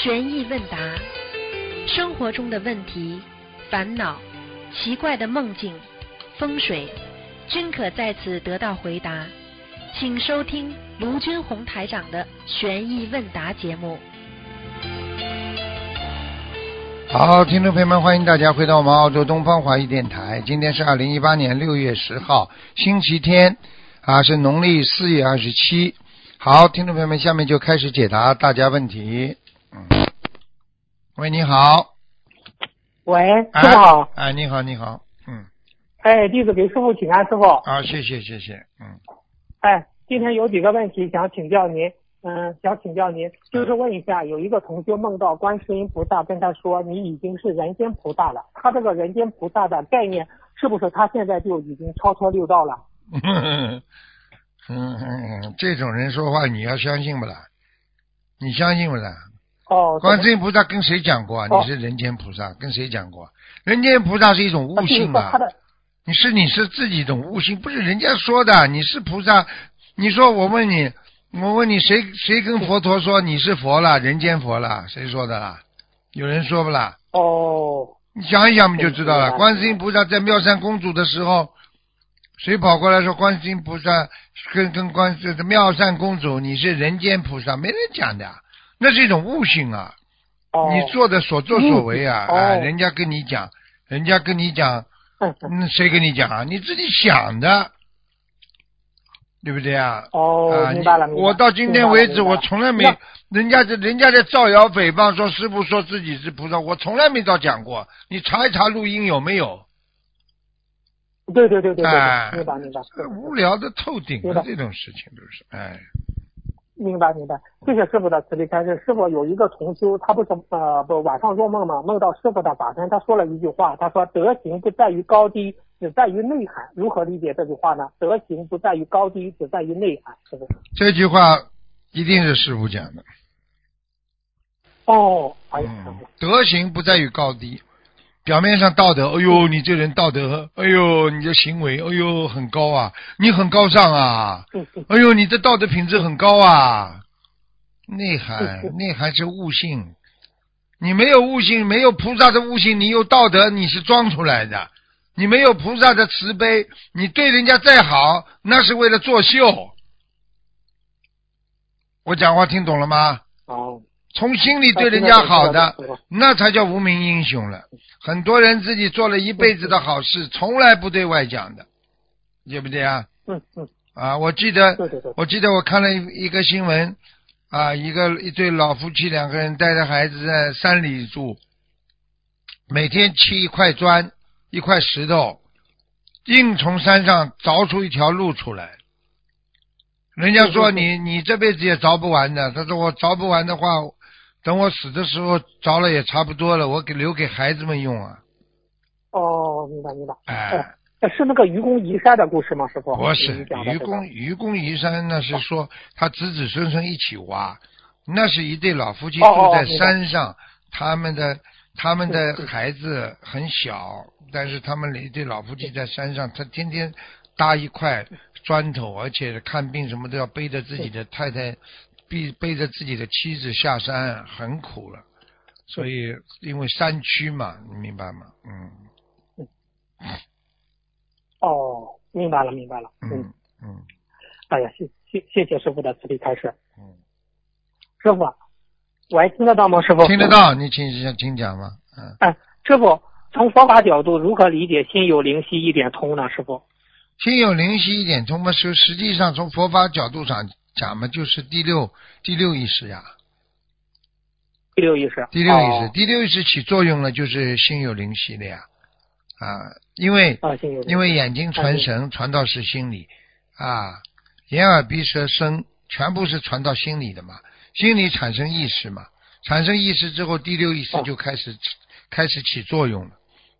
悬疑问答，生活中的问题、烦恼、奇怪的梦境、风水，均可在此得到回答。请收听卢军红台长的悬疑问答节目。好，听众朋友们，欢迎大家回到我们澳洲东方华语电台。今天是二零一八年六月十号，星期天，啊，是农历四月二十七。好，听众朋友们，下面就开始解答大家问题。嗯，喂，你好，喂，哎师傅好。哎，你好，你好，嗯，哎，弟子给师傅请安，师傅。啊，谢谢，谢谢，嗯，哎，今天有几个问题想请教您，嗯，想请教您，就是问一下，有一个同学梦到观世音菩萨跟他说，你已经是人间菩萨了。他这个人间菩萨的概念，是不是他现在就已经超脱六道了？嗯 嗯嗯，这种人说话你要相信不啦？你相信不啦？哦，观世音菩萨跟谁讲过啊？哦你是人间菩萨，跟谁讲过？人间菩萨是一种悟性啊你是你是自己一种悟性，不是人家说的。你是菩萨，你说我问你，我问你谁谁跟佛陀说你是佛了，人间佛了？谁说的啦？有人说不啦？哦，你想一想不就知道了？观世音菩萨在妙善公主的时候，谁跑过来说观世音菩萨跟跟观世妙善公主你是人间菩萨？没人讲的，那是一种悟性啊。哦，你做的所作所为啊，嗯啊，哦人家跟你讲，人家跟你讲，谁跟你讲啊？你自己想的，对不对啊？哦，啊，明白了，我到今天为止，我从来没，人家在人家在造谣诽谤说师傅说自己是菩萨，我从来没到讲过。你查一查录音有没有？对对对对对明白明白。无聊的透顶的这种事情都是，哎，明白明白，谢谢师傅的慈悲开示。师傅有一个同修，他不是呃不晚上做梦嘛，梦到师傅的法身，他说了一句话，他说德行不在于高低，只在于内涵。如何理解这句话呢？德行不在于高低，只在于内涵。师傅。这句话一定是师傅讲的。哦，哎呀，师嗯傅，德行不在于高低，表面上道德，哎呦，你这人道德，哎呦，你的行为，哎呦，很高啊，你很高尚啊，哎呦，你的道德品质很高啊。内嗯涵，嗯 内涵是悟性，你没有悟性，没有菩萨的悟性，你有道德，你是装出来的。你没有菩萨的慈悲，你对人家再好，那是为了作秀。我讲话听懂了吗？哦，从心里对人家好的那才叫无名英雄了。很多人自己做了一辈子的好事，从来不对外讲的，对不对啊？嗯嗯，啊，我记得，我记得我看了一一个新闻，啊，一个一对老夫妻两个人带着孩子在山里住，每天砌一块砖、一块石头，硬从山上凿出一条路出来。人家说你你这辈子也凿不完的，他说我凿不完的话，等我死的时候着了也差不多了，我给留给孩子们用啊。哦，明白明白。哎，呃是那个愚公移山的故事吗，师傅？不是愚公愚公移山，那是说他子子孙孙一起挖，那是一对老夫妻住在山上，他们的他们的孩子很小，但是他们一对老夫妻在山上，他天天搭一块砖头，而且看病什么都要背着自己的太太，背背着自己的妻子下山，很苦了。所以因为山区嘛，你明白吗？嗯哦，明白了明白了。嗯嗯哎呀，谢谢谢谢师傅的慈悲开示。嗯，师傅，喂，听得到吗？师傅？听得。到，你请请讲吧。嗯。哎，师傅，从佛法角度，如何理解“心有灵犀一点通”呢？师傅？心有灵犀一点通嘛，是实际上从佛法角度上讲嘛，就是第六第六意识呀，第六意识。第六意识，哦第六意识起作用了，就是心有灵犀的呀，啊，因为。因为眼睛传神传到是心里啊，眼耳鼻舌身全部是传到心里的嘛，心里产生意识嘛，产生意识之后，第六意识哦就开始、开始起作用了。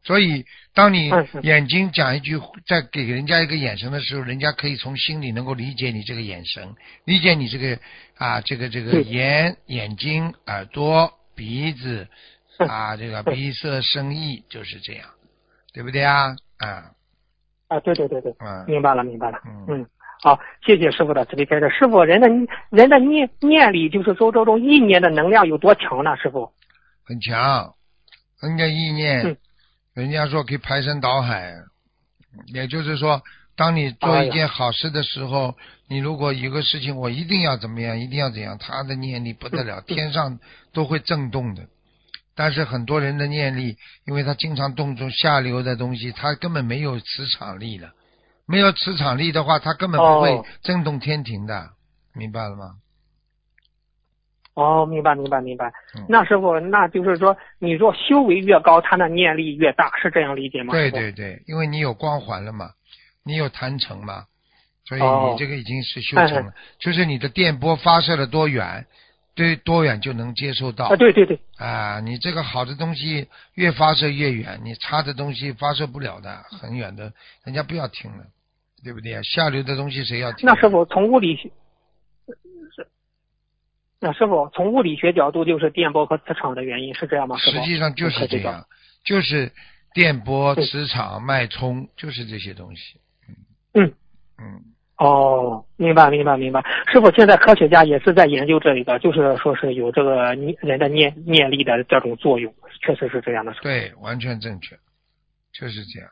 所以，当你眼睛讲一句，在给人家一个眼神的时候，人家可以从心里能够理解你这个眼神，理解你这个啊，这个这个眼、眼睛、耳朵、鼻子嗯。啊，这个鼻色声意就是这样，对不对啊？啊，啊，对对对对，嗯。明白了明白了。嗯。嗯，好，谢谢师傅的慈悲开示。师傅，人的人的念念力，就是说这种意念的能量有多强呢？师傅，很强，人家意念，嗯人家说可以排山倒海，也就是说，当你做一件好事的时候，你如果有个事情我一定要怎么样，一定要怎样，他的念力不得了，天上都会震动的。但是很多人的念力，因为他经常动作下流的东西，他根本没有磁场力了。没有磁场力的话，他根本不会哦震动天庭的，明白了吗？哦，明白明白明白嗯。那师傅，那就是说，你若修为越高，他的念力越大，是这样理解吗？对对对，因为你有光环了嘛，你有坛城嘛，所以哦你这个已经是修成了，就是你的电波发射了多远，对多远就能接收到啊，对对对，啊，你这个好的东西越发射越远，你差的东西发射不了的，很远的，人家不要听了，对不对？下流的东西谁要听？那师傅从物理学是。那师傅从物理学角度，就是电波和磁场的原因，是这样吗？实际上就是这样，就是电波、磁场、脉冲，就是这些东西。嗯嗯，哦，明白明白明白。师傅，现在科学家也是在研究这一个，就是说是有这个念人的念念力的这种作用，确实是这样的。对，完全正确，就是这样。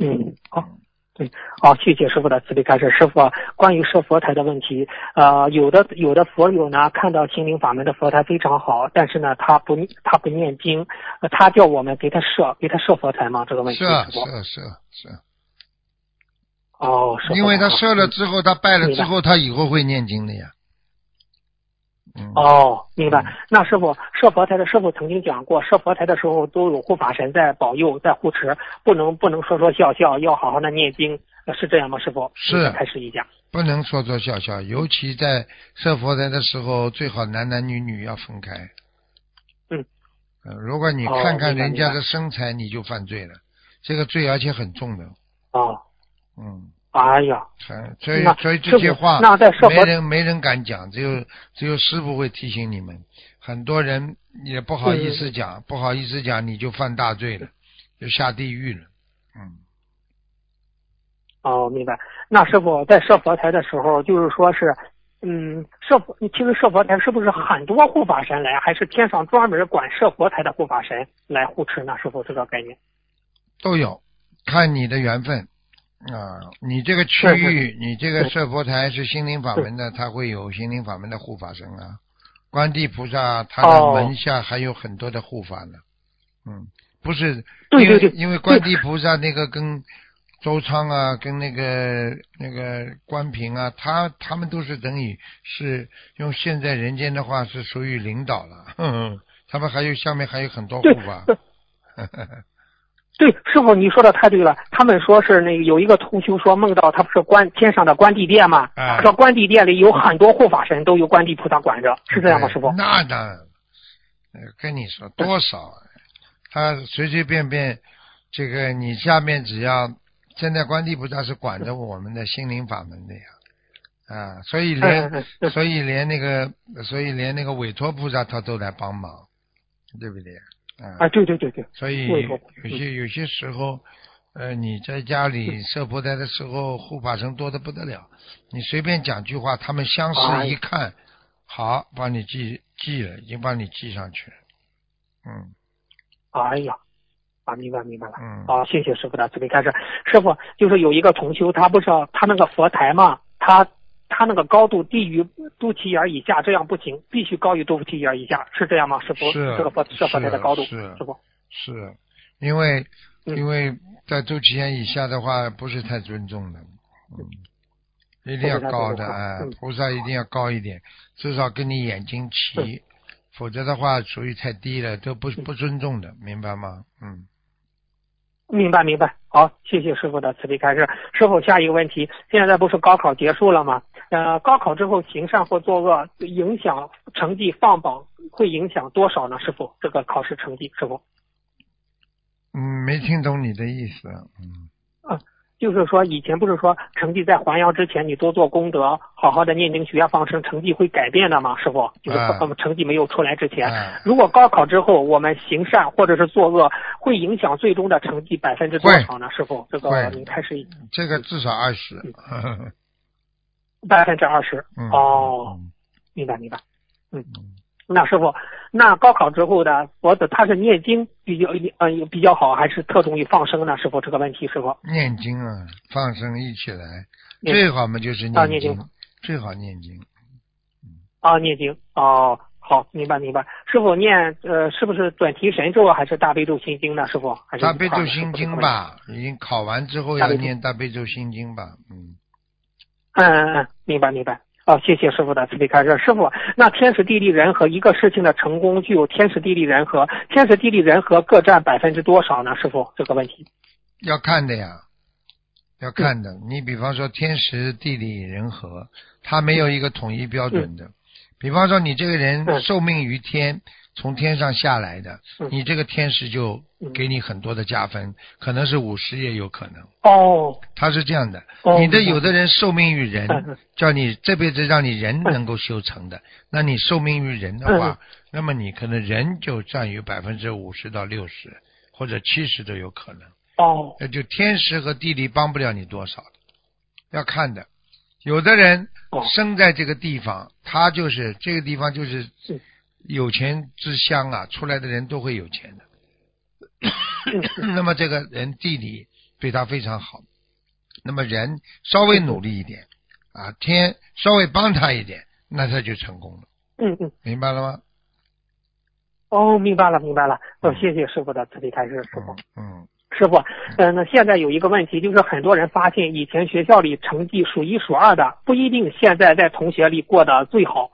嗯，好，对，好，谢谢师傅的慈悲开示。师傅，关于设佛台的问题，呃，有的有的佛友呢，看到心灵法门的佛台非常好，但是呢，他不他不念经，呃他叫我们给他设给他设佛台吗？这个问题，是啊是啊。是是是，哦，是。因为他设了嗯之后，他拜了之后，他以后会念经的呀。嗯，哦，明白嗯。那师傅设佛台的师傅曾经讲过，设佛台的时候都有护法神在保佑、在护持，不能不能说说笑笑，要好好的念经，呃是这样吗？师傅是开始一下。不能说说笑笑，尤其在设佛台的时候，最好男男女女要分开。嗯。呃，如果你哦看看人家的身材，你就犯罪了，这个罪而且很重的。哦，嗯。哎呀，所以所以这些话那在设没佛人没人敢讲，只有只有师傅会提醒你们。很多人也不好意思讲，不好意思讲，你就犯大罪了，就下地狱了。嗯，哦，明白。那师傅在设佛台的时候，就是说是，嗯，设佛其实设佛台是不是很多护法神来，还是天上专门管设佛台的护法神来护持呢？师傅这个概念。都有，看你的缘分啊。你这个区域，你这个设佛台是心灵法门的，它会有心灵法门的护法神啊。观地菩萨他的哦门下还有很多的护法呢。嗯，不是，对对对因为因为观地菩萨那个跟周仓啊，跟那个那个关平啊，他他们都是等于是用现在人间的话是属于领导了。哼哼，他们还有下面还有很多护对法。对，师傅你说的太对了。他们说是那个有一个同修说梦到他不是关天上的关帝殿嘛，说关帝殿里有很多护法神，都由关帝菩萨管着，是这样吗，师傅？那当然，呃跟你说多少啊，他随随便便，这个你下面只要现在关帝菩萨是管着 我们的心灵法门的呀，啊，所以连所以连那个所以连那个委托菩萨他都来帮忙，对不对？啊啊，对对对对，所以有些有些时候，呃，你在家里设佛台的时候，护法神多的不得了。你随便讲句话，他们相视一看，好，帮你记记了，已经帮你记上去了。嗯哎呀，啊，明白明白了。嗯，好，谢谢师傅的慈悲开示。师傅就是有一个同修，他不是他那个佛台嘛，他他那个高度低于肚脐眼以下，这样不行，必须高于肚脐眼以下，是这样吗？师傅，是这个佛这佛台的高度，是师傅。是因为嗯因为在肚脐眼以下的话，不是太尊重的。嗯。一定要高的哎嗯，菩萨一定要高一点，至少跟你眼睛齐，否则的话属于太低了，都不不尊重的，明白吗？嗯。明白明白，好，谢谢师傅的慈悲开示。师傅，下一个问题，现在不是高考结束了吗？呃，高考之后行善或作恶，影响成绩放榜会影响多少呢？师傅，这个考试成绩，师傅，嗯，没听懂你的意思。嗯，啊就是说以前不是说成绩在还阳之前，你多做功德，好好的念经许愿放生，成绩会改变的吗？师傅，就是成绩没有出来之前，哎如果高考之后我们行善或者是作恶，会影响最终的成绩百分之多少呢？师傅，这个会您开始这个至少二十。百分之二十。嗯，哦，嗯明白明白。嗯嗯，那师傅，那高考之后的佛子他是念经比较呃比较好，还是侧重于放生呢？师傅这个问题，师傅念经啊，放生一起来，最好嘛就是啊念经念经，最好念经。啊念经哦。好，明白明白。师傅念呃，是不是准提神咒啊还是大悲咒心经呢？师傅还是大悲咒心经？吧，已经考完之后要念大悲咒心经吧，嗯。嗯嗯嗯，明白明白。哦，谢谢师傅的慈悲开示。师傅，那天时地利人和一个事情的成功具有天时地利人和，天时地利人和各占百分之多少呢？师傅这个问题。要看的呀，要嗯看的。你比方说天时地利人和，它没有一个统一标准的。比方说你这个人嗯受命于天，从天上下来的，嗯。你这个天时就嗯。给你很多的加分，可能是五十也有可能。哦，他是这样的，哦你的有的人受命于人叫你这辈子让你人嗯。能够修成的，那你受命于人的嗯话，那么你可能人就占有百分之五十到六十或者七十都有可能。哦，那就天时和地利帮不了你多少的，要看的。有的人哦。生在这个地方，他就是这个地方就是嗯有钱之乡啊，出来的人都会有钱的。嗯 那么这个人地理对他非常好，那么人稍微努力一点啊，天稍微帮他一点，那他就成功了，嗯嗯，明白了吗？哦，明白了明白了。哦，谢谢师傅的慈悲开示，师傅。嗯师傅，呃，那现在有一个问题，就是很多人发现以前学校里成绩数一数二的，不一定现在在同学里过得最好。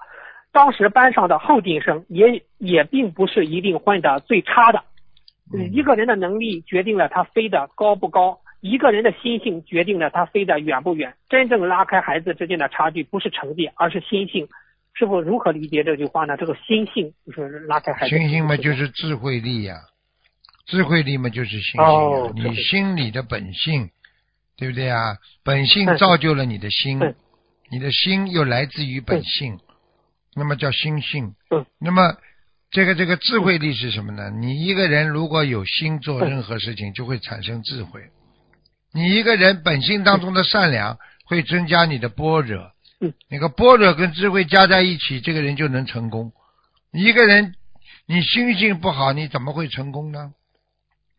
当时班上的后进生也也并不是一定混的最差的。嗯一个人的能力决定了他飞得高不高，一个人的心性决定了他飞得远不远。真正拉开孩子之间的差距，不是成绩，而是心性。师傅如何理解这句话呢？这个心性就是拉开孩子。心性嘛，就是智慧力呀、智慧力嘛就是心性哦智慧心里的本性，对不对啊？本性嗯造就了你的心，嗯你的心又来自于本性，那么叫心性。嗯那么这个这个智慧力是什么呢？你一个人如果有心做任何事情，就会产生智慧。你一个人本性当中的善良，会增加你的般若。嗯，那个般若跟智慧加在一起，这个人就能成功。你一个人，你心性不好，你怎么会成功呢？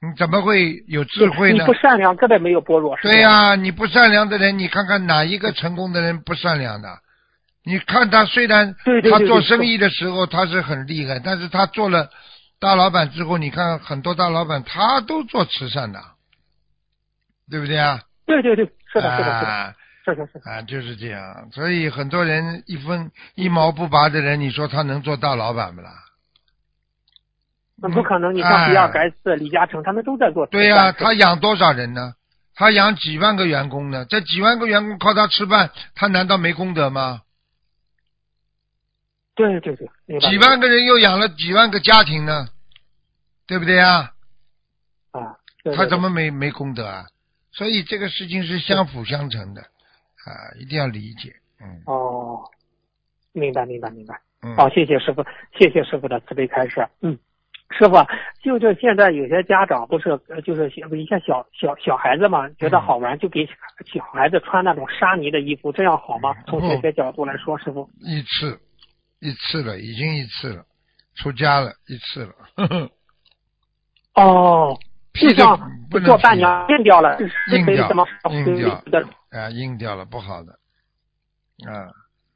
你怎么会有智慧呢你不？善良，根本没有般若。对呀、你不善良的人，你看看哪一个成功的人不善良的？你看他虽然他做生意的时候他是很厉害，但是他做了大老板之后，你看很多大老板他都做慈善的，对不对啊？对对对，是的，是的，是的，啊是的，是的。啊，就是这样。所以很多人一分一毛不拔的人，你说他能做大老板不啦？那不可能，你像哎比尔盖茨、李嘉诚，他们都在做慈善。对呀、他养多少人呢？他养几万个员工呢？这几万个员工靠他吃饭，他难道没功德吗？对对对，几万个人又养了几万个家庭呢，对不对呀？啊，对对他怎么没没功德啊？所以这个事情是相辅相成的啊，一定要理解。嗯哦，明白明白明白。嗯，好，谢谢师傅，谢谢师傅的慈悲开示。嗯，师傅，就这现在有些家长不是呃就是一些小小小孩子嘛，觉得好玩，就给小孩子穿那种沙泥的衣服，这样好吗？从学学角度来说，师傅。一次一次了，已经一次了，出家了一次了。呵呵哦，批的就像不能做伴批娘硬掉了，硬掉硬掉的？啊，硬掉了，不好的。啊，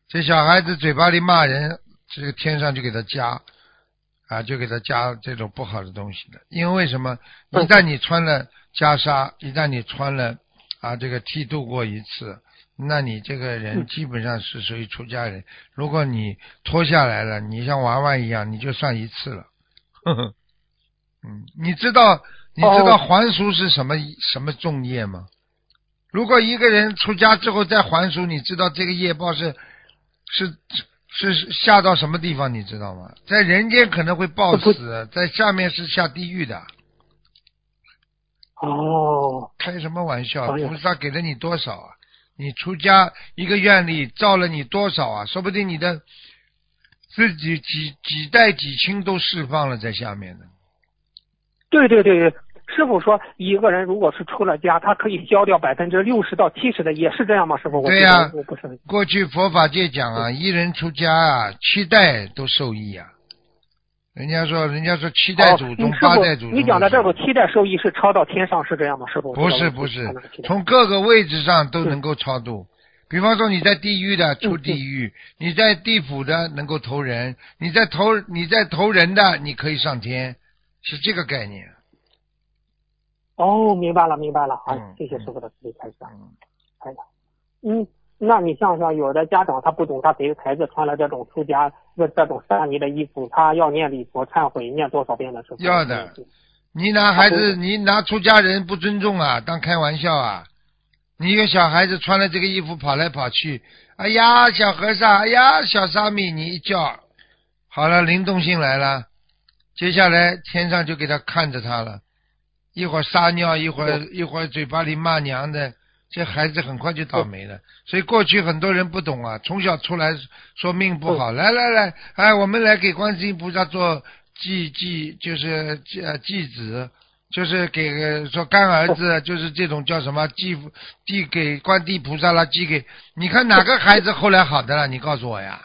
这小孩子嘴巴里骂人，这个天上就给他加，啊，就给他加这种不好的东西的。因为什么？一嗯旦你穿了袈裟，一旦你穿了啊，这个剃度过一次，那你这个人嗯基本上是属于出家人。如果你脱下来了，你像娃娃一样，你就算一次了。呵呵，嗯，你知道你知道哦还俗是什么什么重业吗？如果一个人出家之后再还俗，你知道这个业报是是是是下到什么地方？你知道吗？在人间可能会报死，在下面是下地狱的。哦，开什么玩笑？菩萨给了你多少啊？你出家一个愿力造了你多少啊？说不定你的自己几几代几亲都释放了在下面呢。对对对对，师傅说，一个人如果是出了家，他可以消掉百分之六十到七十的，也是这样吗？师傅？对呀、我不是很过去佛法界讲啊，一人出家啊，七代都受益啊。人家说，人家说七代祖宗、哦、八代祖宗。你讲的这个七代受益是超到天上，是这样吗？师傅？不是不是，从各个位置上都能够超度。比方说你在地狱的出地狱，你在地府的能够投人，你在投你在投人的你可以上天，是这个概念。哦，明白了明白了，好，嗯谢谢师傅的慈悲开示。嗯哎呀，嗯，那你像像有的家长他不懂，他给孩子穿了这种出家这这种沙尼的衣服，他要念礼佛忏悔，念多少遍的时候？要的你拿孩子，你拿出家人不尊重啊，当开玩笑啊！你一个小孩子穿了这个衣服跑来跑去，哎呀，小和尚，哎呀，小沙弥，你一叫，好了，灵动性来了，接下来天上就给他看着他了，一会儿撒尿，一会儿一会儿嘴巴里骂娘的，这孩子很快就倒霉了。所以过去很多人不懂啊，从小出来说命不好，来来来，哎，我们来给观世音菩萨做祭祭，就是呃祭子。就是给说干儿子，就是这种叫什么祭递给观地菩萨了，寄给你看哪个孩子后来好的了？你告诉我呀。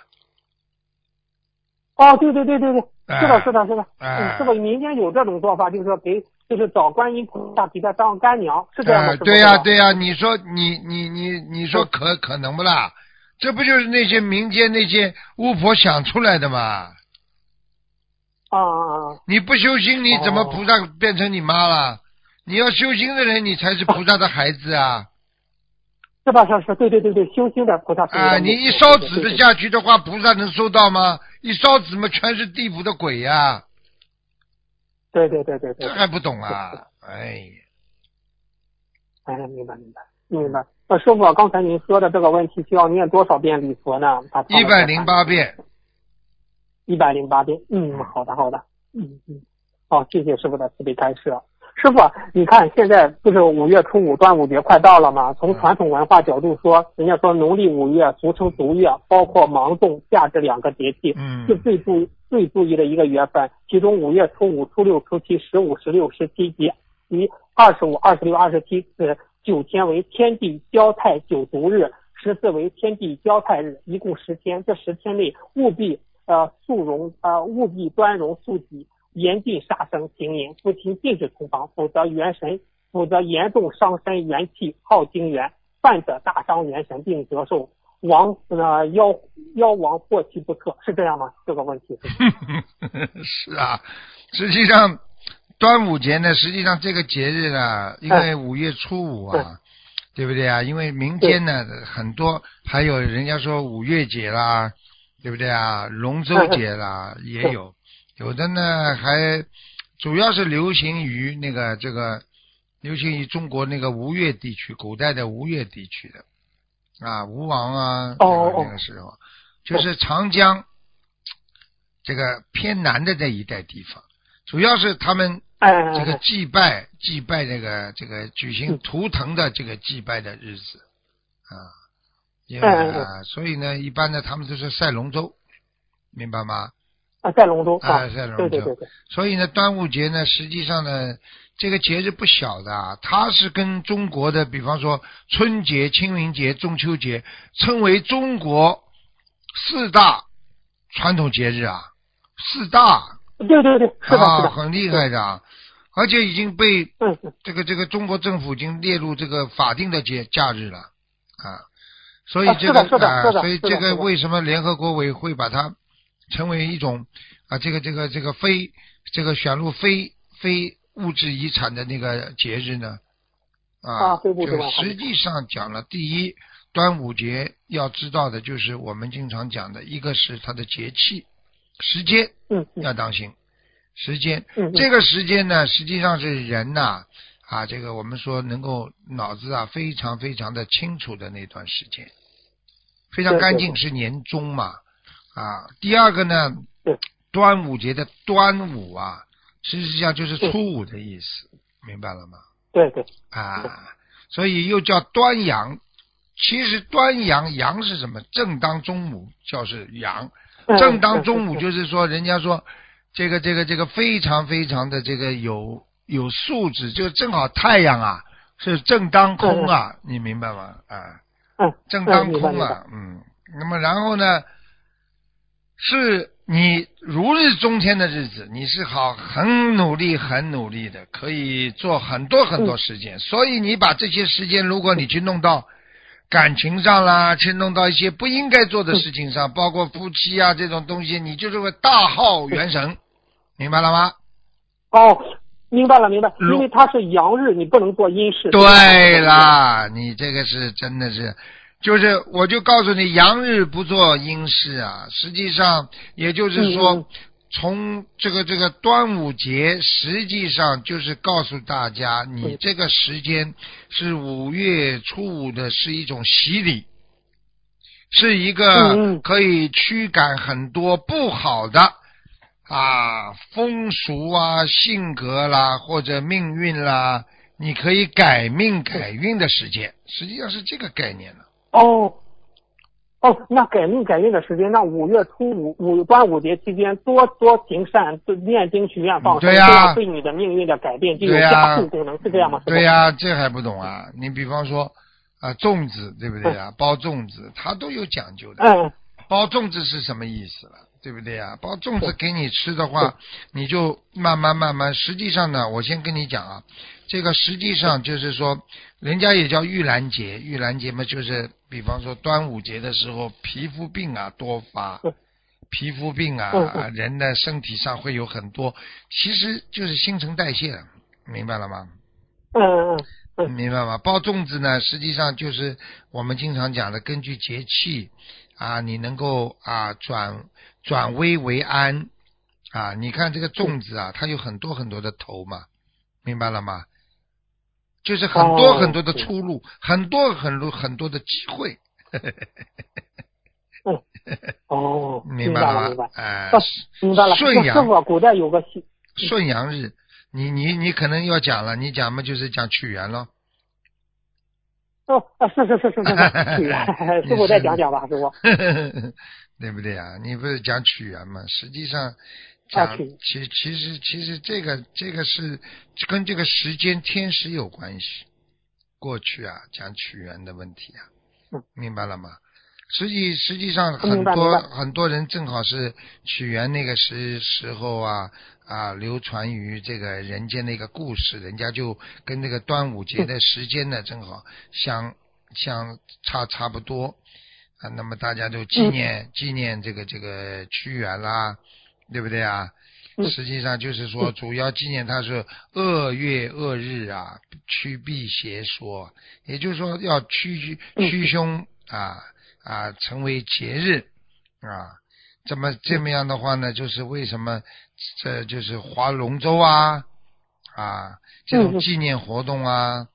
哦，对对对对对，哎是的，是的，是的，是的，民间有这种做法，就是说给，就是找观音菩萨给他当干娘，是这样吗？呃对呀、对呀、你说你你你你说可可能不啦？这不就是那些民间那些巫婆想出来的吗？啊啊啊！你不修心，你怎么哦菩萨变成你妈了？你要修心的人，你才是菩萨的孩子啊！是吧？是是，对对对对，修心的菩萨。啊，你一烧纸的下去的话，菩萨能收到吗？一烧纸嘛，全是地府的鬼呀、对对对对对这，还不懂啊？哎呀，哎，明白明白明白。那，师傅，刚才您说的这个问题需要念多少遍礼佛呢？一百零八遍，一百零八遍。嗯，好的好的。嗯嗯，好，谢谢师傅的慈悲开示。师傅，你看现在不是五月初五端午节快到了吗？从传统文化角度说，人家说农历五月俗称毒月，包括芒种、夏至两个节气，嗯是最注最注意的一个月份。其中五月初五、初六、初七、十五、十六、十七及及二十五、二十六、二十七是九天为天地交泰九毒日，十四为天地交泰日，一共十天。这十天内务必呃速容呃务必端容肃己，严禁杀生行淫，夫妻禁止同房，否则元神否则严重伤身元气，耗精元，犯者大伤元神，并折寿。亡呃妖妖王祸其不测，是这样吗？这个问题是 是啊，实际上端午节呢，实际上这个节日呢，因为五月初五啊，对不对啊？因为民间呢很多，还有人家说五月节啦，对不对啊？龙舟节啦也有，有的呢还主要是流行于那个这个流行于中国那个吴越地区，古代的吴越地区的啊，吴王啊，那个时候就是长江这个偏南的这一带地方，主要是他们哎这个祭拜祭拜这个这个举行嗯。图腾的这个祭拜的日子啊，因为啊，所以呢，一般呢他们都是赛龙舟，明白吗？啊在龙舟啊啊，在龙舟对对对对，所以呢，端午节呢，实际上呢，这个节日不小的啊，它是跟中国的，比方说春节、清明节、中秋节，称为中国四大传统节日啊，四大。对对对，是的是啊，的，很厉害的啊，而且已经被这个这个中国政府已经列入这个法定的节假日了啊，所以这个啊所以这个为什么联合国委会把它成为一种啊这个这个这个非这个选入非非物质遗产的那个节日呢？啊就实际上讲了，第一，端午节要知道的就是我们经常讲的，一个是它的节气，时间嗯嗯。要当心，时间这个时间呢，实际上是人呐啊这个我们说能够脑子啊非常非常的清楚的那段时间，非常干净，是年终嘛啊。第二个呢，端午节的端午啊，实际上就是初五的意思，明白了吗？对对啊，所以又叫端阳。其实端阳阳是什么？正当中午叫是阳，嗯正当中午嗯就是说，人家说这个这个这个非常非常的这个有有素质，就正好太阳啊是正当空啊，你明白吗？啊，嗯，正当空啊，嗯，那么然后呢，是你如日中天的日子，你是好很努力很努力的，可以做很多很多时间，所以你把这些时间，如果你去弄到感情上啦，去弄到一些不应该做的事情上，包括夫妻啊这种东西，你就是会大耗元神，明白了吗？哦，明白了明白，因为它是阳日，你不能做阴事。对啦，你这个是真的是，就是我就告诉你，阳日不做阴事啊。实际上，也就是说，从这个这个端午节，实际上就是告诉大家，你嗯这个时间是五月初五的，是一种洗礼。是一嗯个嗯可以驱赶很多不好的啊风俗啊、性格啦或者命运啦，你可以改命改运的时间，实际上是这个概念了。哦，哦，那改命改运的时间，那五月初五五端午节期间多多行善，多念经许愿放生，对呀这样对你的命运的改变就有加速功能，是这样吗？对呀、这还不懂啊？你比方说啊，粽子对不对啊？包粽子它都有讲究的。嗯包粽子是什么意思了？对不对呀？包粽子给你吃的话，你就慢慢慢慢。实际上呢，我先跟你讲啊，这个实际上就是说，人家也叫玉兰节，玉兰节嘛，就是比方说端午节的时候，皮肤病啊多发嗯，皮肤病啊人的身体上会有很多，其实就是新陈代谢，明白了吗？嗯嗯嗯明白吗？包粽子呢，实际上就是我们经常讲的，根据节气啊，你能够啊转转危为安啊。你看这个粽子啊，它有很多很多的头嘛，明白了吗？就是很多哦很多的出路，很多很多很多的机会，嗯，哦，明白了明白？了吗哎、啊明白了。顺阳古代有个顺阳日，你你你可能要讲了，你讲嘛就是讲屈原了。哦啊，是是是是是是，许愿，师傅再讲讲吧，师傅。对不对啊？你不是讲屈原吗？实际上讲啊，其其实其实这个这个是跟这个时间天时有关系。过去啊，讲屈原的问题啊，嗯明白了吗？实际实际上很多很多人正好是屈原那个时时候啊啊流传于这个人间的一个故事，人家就跟这个端午节的时间呢正好相相差差不多啊。那么大家都纪念、纪念这个这个屈原啦，对不对啊？嗯实际上就是说，主要纪念他是恶月恶日啊，驱避邪说，也就是说要驱嗯驱凶啊啊，成为节日啊。这么这么样的话呢，就是为什么这就是划龙舟啊啊这种纪念活动啊。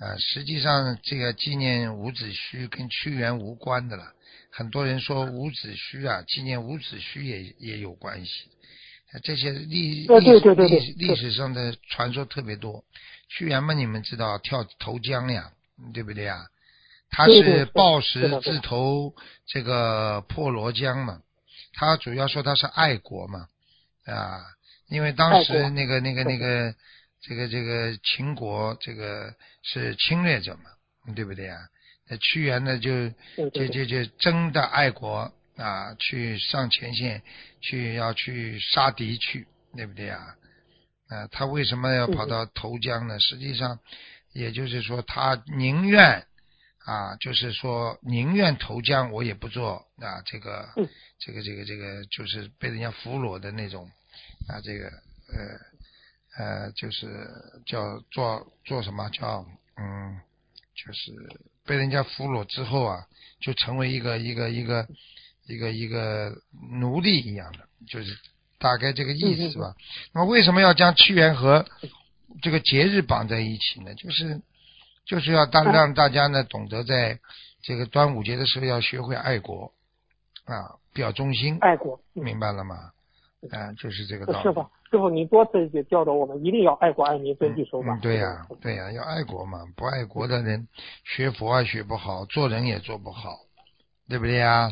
呃，实际上这个纪念伍子胥跟屈原无关的了。很多人说伍子胥啊，纪念伍子胥也也有关系。呃这些历呃历历史历史上的传说特别多。屈原嘛，你们知道跳投江呀，对不对呀？他是对对是暴石自投这个破罗江嘛，他主要说他是爱国嘛，啊，因为当时那个那个那个这个这个秦国这个是侵略者嘛，对不对啊？那屈原呢就就就就真的爱国啊，去上前线去要去杀敌去，对不对啊？啊，他为什么要跑到投江呢？实际上，也就是说他宁愿啊，就是说宁愿投江，我也不做啊这个嗯这个这个这个就是被人家俘虏的那种啊这个呃呃就是叫做做什么叫嗯就是被人家俘虏之后啊，就成为一个一个一个一个一个奴隶一样的，就是大概这个意思吧。那么为什么要将屈原和这个节日绑在一起呢？就是就是要当让大家呢懂得在这个端午节的时候要学会爱国啊，表忠心，爱国。嗯明白了吗？啊，就是这个道理。师傅，师傅，您多次也教导我们一定要爱国爱民，遵纪守法。嗯，对呀、对呀、要爱国嘛，不爱国的人学佛也学不好，做人也做不好，对不对呀？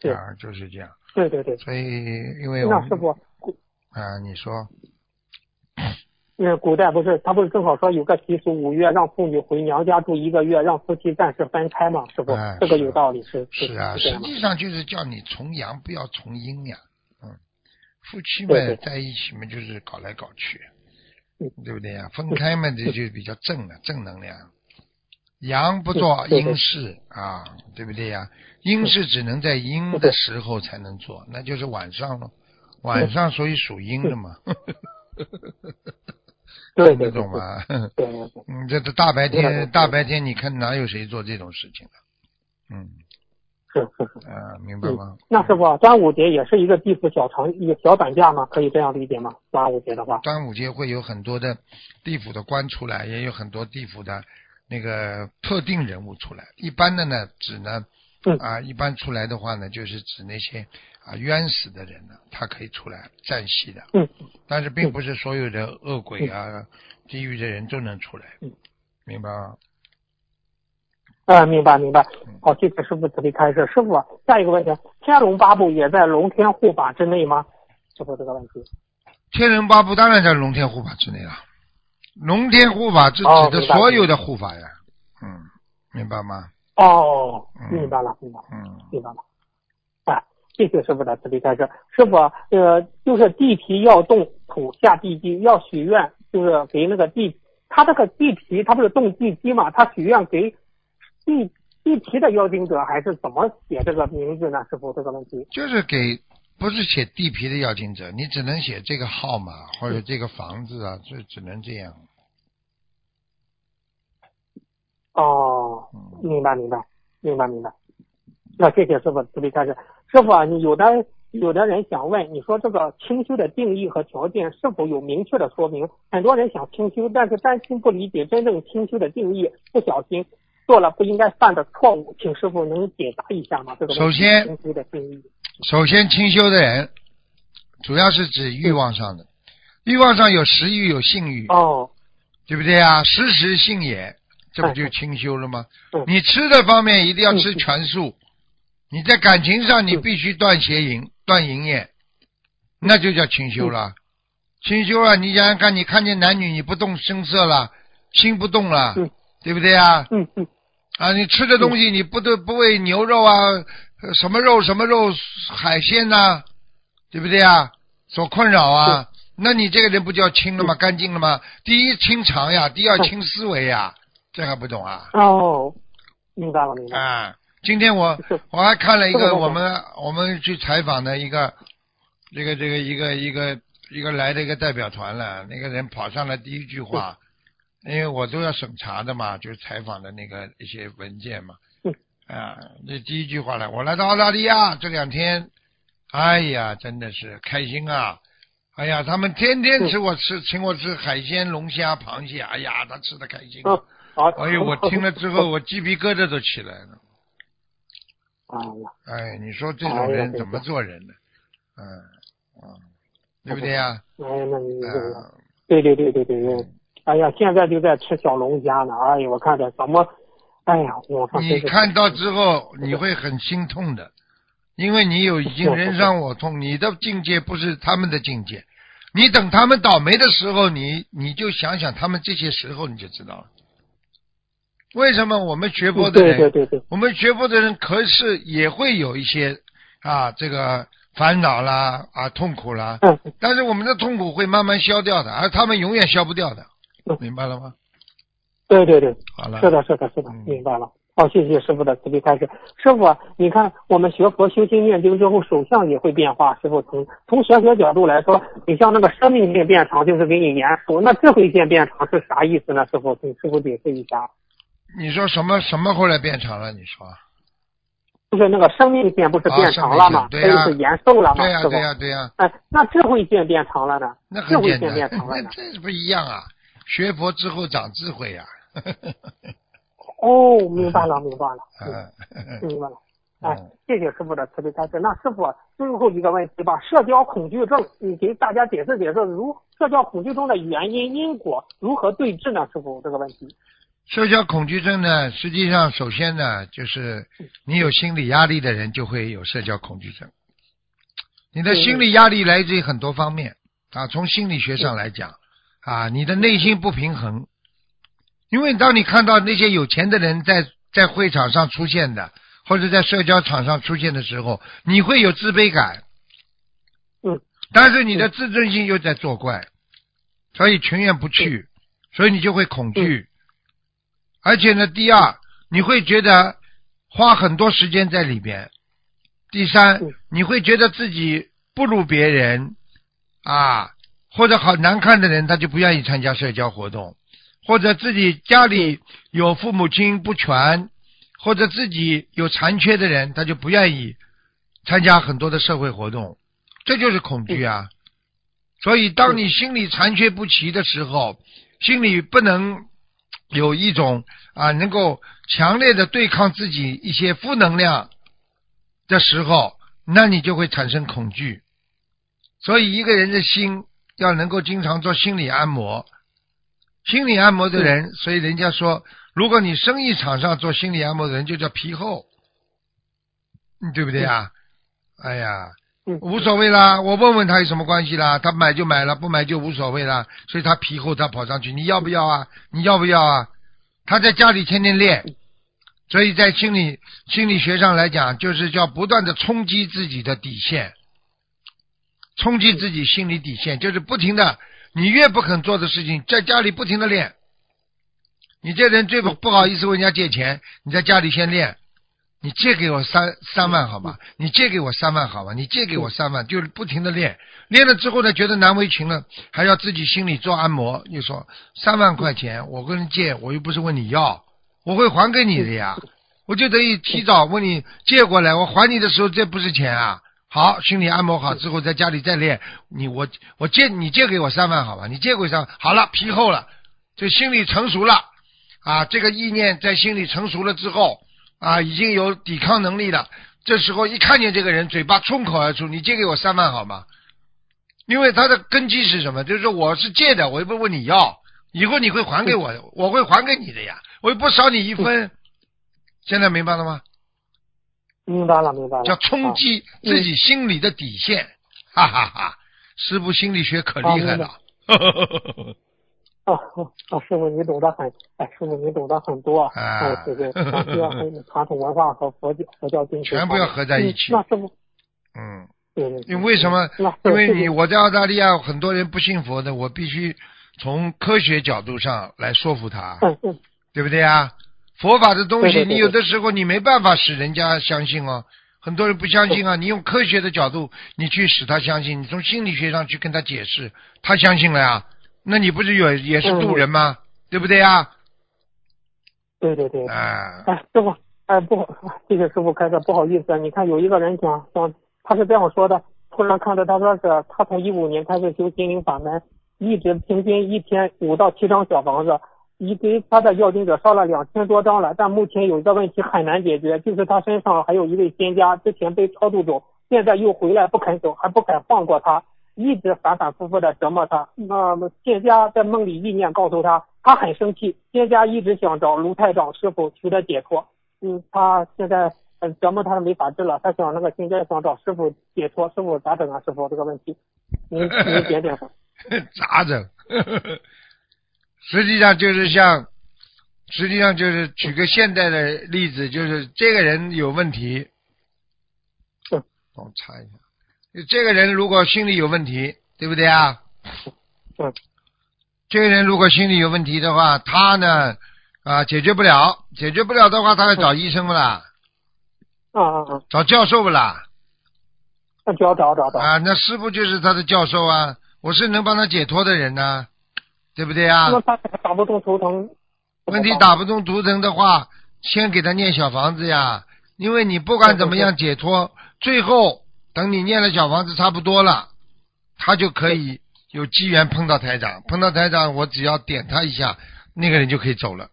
对啊，就是这样。对对对。所以，因为我们那师傅，啊，你说，那，古代不是他不是正好说有个习俗，五月让妇女回娘家住一个月，让夫妻暂时分开嘛，师傅，哎这个有道理，是是啊，实际上就是叫你从阳不要从阴呀，嗯，夫妻们在一起嘛，就是搞来搞去，嗯对不对呀？分开嘛，这就比较正了，正能量。阳不做阴事啊，对不对呀？阴事只能在阴的时候才能做，那就是晚上了。晚上所以属阴的嘛，对对对懂吗？对对对，嗯，这这大白天大白天，你看哪有谁做这种事情的？嗯，是是是。啊，明白嗯吗？，那师傅，端午节也是一个地府小长一个小短假吗？可以这样理解吗？端午节的话，端午节会有很多的地府的官出来，也有很多地府的那个特定人物出来。一般的呢，指呢嗯啊，一般出来的话呢，就是指那些啊冤死的人呢，他可以出来占息的。嗯，但是并不是所有的恶鬼啊、地狱的人都能出来嗯，明白吗？呃，明白明白嗯。好，谢谢师傅慈悲开示。师傅，下一个问题，天龙八部也在龙天护法之内吗？师傅这个问题。天龙八部当然在龙天护法之内了。龙天护法是指的所有的护法呀，嗯，明白吗？哦，嗯明白了，明白了，嗯，明白了。啊，谢谢师傅的慈悲开示。师傅，呃，就是地皮要动土下地基，要许愿，就是给那个地，他这个地皮，他不是动地基嘛？他许愿给地地皮的邀请者，还是怎么写这个名字呢？师傅这个问题。就是给不是写地皮的邀请者，你只能写这个号码或者这个房子啊，就只能这样。哦，嗯，明白明白明白明白。那谢谢师傅慈悲开示。师傅啊，你有的有的人想问，你说这个清修的定义和条件是否有明确的说明？很多人想清修，但是担心不理解真正清修的定义，不小心做了不应该犯的错误，请师傅能解答一下吗？这个首先。首先清修的人，主要是指欲望上的，欲望上有食欲有性欲，哦，对不对啊？食食性也，这不哎就清修了吗嗯？你吃的方面一定要吃全素，你在感情上你嗯必须断邪淫、断淫业，那就叫清修了。清修啊，你想想看，你看见男女你不动声色了，心不动了嗯，对不对啊？嗯嗯啊，你吃的东西你不得不喂牛肉啊，呃什么肉什么肉海鲜呐、对不对啊？所困扰啊，那你这个人不就要清了吗？干净了吗？第一清肠呀，第二清思维呀，这还不懂啊？哦，明白了明白了。啊，今天我我还看了一个我们我们去采访的一个这个这个一个一个一个来的一个代表团了，那个人跑上来第一句话，因为我都要审查的嘛，就是采访的那个一些文件嘛嗯，啊，那第一句话呢，我来到澳大利亚这两天，哎呀，真的是开心啊！哎呀，他们天天请我吃，请我吃海鲜、龙虾、螃蟹，哎呀，他吃的开心。嗯，好。哎呦，我听了之后，我鸡皮疙瘩都起来了。哎呀，哎，你说这种人怎么做人呢？嗯嗯，对不对呀？哎呀，那你对对对对对对，哎呀，现在就在吃小龙虾呢，哎呀，我看着怎么，哎呀，我看你看到之后你会很心痛的，因为你有已经人伤我痛，你的境界不是他们的境界。你等他们倒霉的时候，你你就想想他们这些时候，你就知道了。为什么我们学佛的对人，对对对，我们学佛的人可是也会有一些啊这个烦恼啦啊痛苦啦，嗯，但是我们的痛苦会慢慢消掉的，而他们永远消不掉的嗯，明白了吗？对对对，好了，是的，是的，是的嗯，明白了。好，谢谢师傅的慈悲开示。师傅啊，你看我们学佛修心念经之后，手相也会变化。师傅从从玄学角度来说，你像那个生命线变长，就是给你延寿；那智慧线变长是啥意思呢？师傅，请师傅解释一下。你说什么什么后来变长了？你说？就是那个生命线不是变长了吗？对就是延寿了吗，对呀、对。呀、对呀、哎，那智慧线变长了呢？那智慧线变长了那呢？这不一样啊！学佛之后长智慧呀、哦，明白了，明白了，嗯嗯，明白了。哎嗯，谢谢师傅的慈悲开示。那师傅最后一个问题吧，社交恐惧症，你给大家解释解释，如社交恐惧症的原因、因果如何对治呢？师傅这个问题。社交恐惧症呢，实际上首先呢，就是你有心理压力的人就会有社交恐惧症。你的心理压力来自于很多方面啊，从心理学上来讲啊，你的内心不平衡。因为当你看到那些有钱的人在在会场上出现的，或者在社交场上出现的时候，你会有自卑感。嗯。但是你的自尊心又在作怪，所以情愿不去，所以你就会恐惧。而且呢，第二，你会觉得花很多时间在里边；第三，你会觉得自己不如别人啊，或者好难看的人，他就不愿意参加社交活动；或者自己家里有父母亲不全，或者自己有残缺的人，他就不愿意参加很多的社会活动。这就是恐惧啊！所以，当你心里残缺不齐的时候，心里不能。有一种啊，能够强烈的对抗自己一些负能量的时候，那你就会产生恐惧。所以一个人的心要能够经常做心理按摩，心理按摩的人，所以人家说，如果你生意场上做心理按摩的人，就叫皮厚，对不对啊？哎呀，无所谓啦，我问问他有什么关系啦？他买就买了，不买就无所谓啦。所以他皮厚，他跑上去，你要不要啊？你要不要啊？他在家里天天练，所以在心理心理学上来讲，就是叫不断的冲击自己的底线，冲击自己心理底线，就是不停的，你越不肯做的事情，在家里不停的练。你这人最不不好意思问人家借钱，你在家里先练。你借给我三三万好吧？你借给我三万好吧？你借给我三万，就是不停的练，练了之后呢，觉得难为情了，还要自己心里做按摩。你说三万块钱，我跟人借，我又不是问你要，我会还给你的呀，我就等于提早问你借过来，我还你的时候这不是钱啊。好，心理按摩好之后，在家里再练，你我我借你借给我三万好吧？你借给我三，好了，皮厚了，这心理成熟了啊，这个意念在心里成熟了之后。啊，已经有抵抗能力了。这时候一看见这个人，嘴巴冲口而出：“你借给我三万好吗？”因为他的根基是什么？就是说我是借的，我又不问你要，以后你会还给我的，我会还给你的呀，我又不少你一分。现在明白了吗？明白了，明白了。叫冲击自己心里的底线，哈哈哈！师傅心理学可厉害了。啊 啊！师傅，你懂得很，哎，师傅你懂得很多，哎，对对，需要很传统文化和佛教佛教精神，全部要合在一起。那师傅，嗯，对对。因为为什么？因为你我在澳大利亚，很多人不信佛的，我必须从科学角度上来说服他，嗯嗯，对不对啊？佛法的东西，你有的时候你没办法使人家相信哦。很多人不相信啊，你用科学的角度，你去使他相信，你从心理学上去跟他解释，他相信了呀。那你不是有也是渡人吗？对不对呀？对对对。哎，哎，师傅，哎，不好，谢谢师傅开的，不好意思，你看有一个人讲讲，他是这样说的，突然看到他说是，他从一五年开始修心灵法门，一直平均一天五到七张小房子，已给他的要经者烧了两千多张了，但目前有一个问题很难解决，就是他身上还有一位仙家，之前被超度走，现在又回来不肯走，还不肯放过他。一直反反复复的折磨他。那么仙家在梦里意念告诉他，他很生气。仙家一直想找卢太长师傅求得解脱。嗯，他现在折磨他没法治了。他想那个仙家想找师傅解脱，师傅咋整啊？师傅这个问题，您您点点说。咋整？实际上就是像，实际上就是举个现代的例子，就是这个人有问题。帮我查一下。这个人如果心里有问题，对不对啊？嗯。这个人如果心里有问题的话，他呢啊解决不了，解决不了的话，他要找医生不啦？啊啊啊！找教授不啦？那找找找找。啊，那师傅就是他的教授啊，我是能帮他解脱的人呢，对不对啊？那他打不动图腾。问题打不动图腾的话，先给他念小房子呀，因为你不管怎么样解脱，最后。等你念了小房子差不多了，他就可以有机缘碰到台长，碰到台长，我只要点他一下，那个人就可以走了。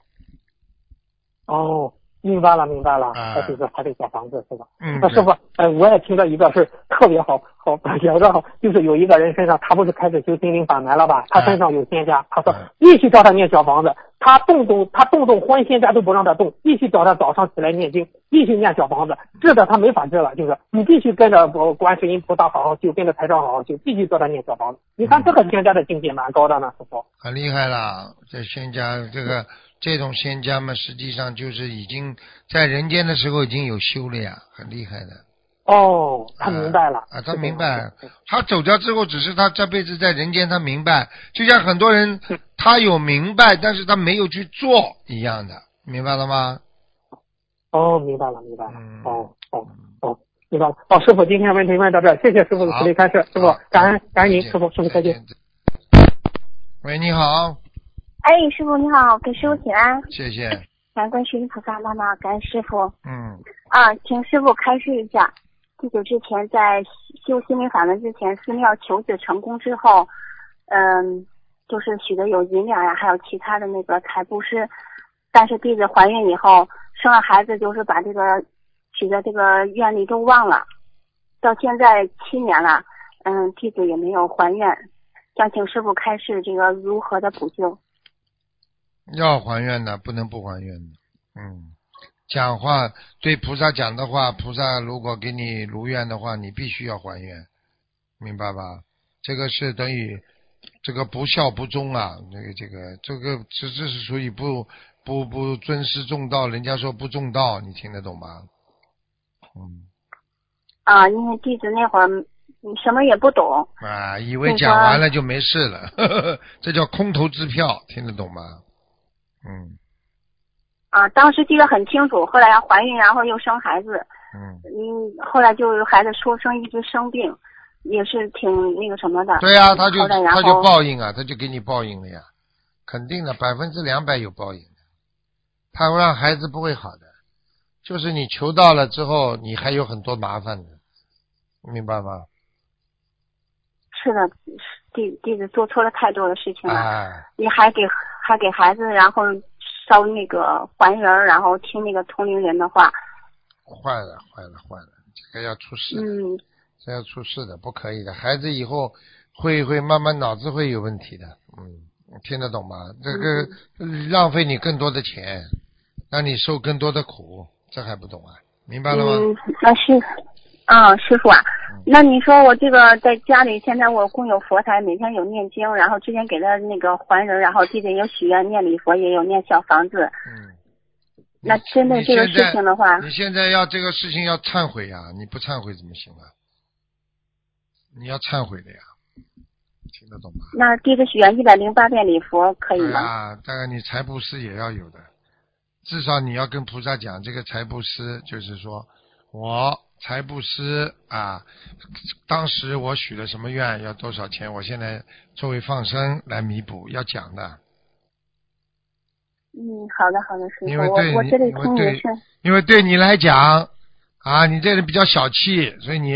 哦，明白了，明白了，他就是还得小房子是吧？嗯，那师傅，呃，我也听到一个是特别好，好 两个好，就是有一个人身上，他不是开始修心灵法门了吧？他身上有仙家，他说嗯必须叫他念小房子，他动动他动动还仙家都不让他动，必须叫他早上起来念经，必须念小房子，治的他没法治了，就是你必须跟着呃观世音菩萨好好修，跟着台上好好修，必须叫他念小房子。你看这个仙家的境界蛮高的呢，师傅。很厉害了，这仙家这个这种仙家嘛，实际上就是已经在人间的时候已经有修了呀，很厉害的。哦，他明白了啊，他明白，他走掉之后，只是他这辈子在人间他明白，就像很多人他有明白，但是他没有去做一样的，明白了吗？哦，明白了，明白了。嗯哦，哦，哦，明白了。哦，师傅，今天问题问到这儿，谢谢师傅的好慈悲开示，师傅感恩感恩您，师傅，师傅再见。。喂，你好，哎，师傅你好，给师傅请安，谢谢。感恩观世音菩萨妈妈，感恩师傅嗯，啊，请师傅开示一下。弟子之前在修心灵法门之前，寺庙求子成功之后，嗯，就是许的有银两呀，还有其他的那个财布施。但是弟子怀孕以后生了孩子，就是把这个许的这个愿力都忘了。到现在七年了，嗯，弟子也没有还愿，想请师傅开示这个如何的补救。要还愿的，不能不还愿的。嗯，讲话对菩萨讲的话，菩萨如果给你如愿的话，你必须要还愿，明白吧？这个是等于这个不孝不忠啊，这个这个这个这这是属于不不不尊师重道，人家说不重道，你听得懂吗？嗯啊，因为弟子那会儿什么也不懂，啊，以为讲完了就没事了，呵呵呵这叫空头支票，听得懂吗？嗯啊，当时记得很清楚。后来要怀孕，然后又生孩子，嗯，嗯，后来就孩子出生一直生病，也是挺那个什么的。对呀、他就他就报应啊，他就给你报应了呀，肯定的，百分之两百有报应的，他会让孩子不会好的，就是你求到了之后，你还有很多麻烦的，明白吗？是的，弟弟子做错了太多的事情了，哎，你还给还给孩子，然后烧那个还人儿，然后听那个通灵人的话，坏了坏了坏了，这个要出事，嗯，这要出事的，不可以的，孩子以后会会慢慢脑子会有问题的，嗯，听得懂吗？这个浪费你更多的钱，让你受更多的苦，这还不懂啊？明白了吗？嗯，那是啊，师傅啊，那你说我这个在家里，现在我供有佛台，每天有念经，然后之前给他那个还人，然后弟子有许愿念礼佛，也有念小房子。嗯。那针对这个事情的话，你现在要这个事情要忏悔呀、你不忏悔怎么行啊？你要忏悔的呀，听得懂吗？那弟子许愿一百零八遍礼佛可以吗？啊，当然你财布施也要有的，至少你要跟菩萨讲，这个财布施就是说我财布施啊，当时我许了什么愿，要多少钱，我现在作为放生来弥补，要讲的。嗯，好的好的，师傅，因为对你我我这里因为对听也是，因为对你来讲，啊，你这人比较小气，所以你